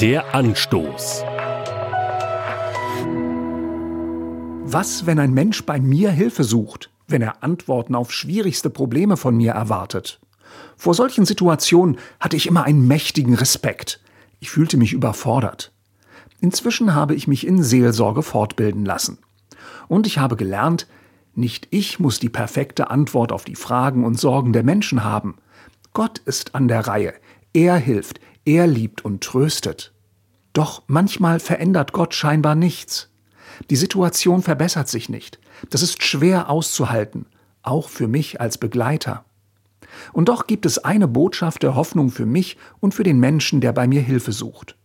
Der Anstoß. Was, wenn ein Mensch bei mir Hilfe sucht, wenn er Antworten auf schwierigste Probleme von mir erwartet? Vor solchen Situationen hatte ich immer einen mächtigen Respekt. Ich fühlte mich überfordert. Inzwischen habe ich mich in Seelsorge fortbilden lassen. Und ich habe gelernt, nicht ich muss die perfekte Antwort auf die Fragen und Sorgen der Menschen haben. Gott ist an der Reihe. Er hilft, er liebt und tröstet. Doch manchmal verändert Gott scheinbar nichts. Die Situation verbessert sich nicht. Das ist schwer auszuhalten, auch für mich als Begleiter. Und doch gibt es eine Botschaft der Hoffnung für mich und für den Menschen, der bei mir Hilfe sucht.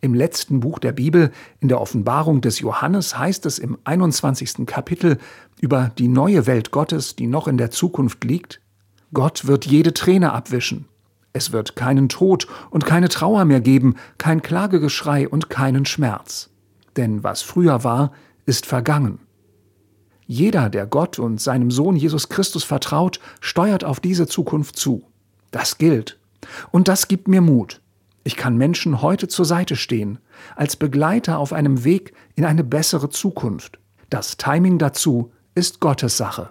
Im letzten Buch der Bibel, in der Offenbarung des Johannes, heißt es im 21. Kapitel über die neue Welt Gottes, die noch in der Zukunft liegt, Gott wird jede Träne abwischen. Es wird keinen Tod und keine Trauer mehr geben, kein Klagegeschrei und keinen Schmerz denn was früher war, ist vergangen. Jeder, der Gott und seinem Sohn Jesus Christus vertraut, steuert auf diese Zukunft zu. Das gilt. Und das gibt mir Mut. Ich kann Menschen heute zur Seite stehen, als Begleiter auf einem Weg in eine bessere Zukunft. Das Timing dazu ist Gottes Sache.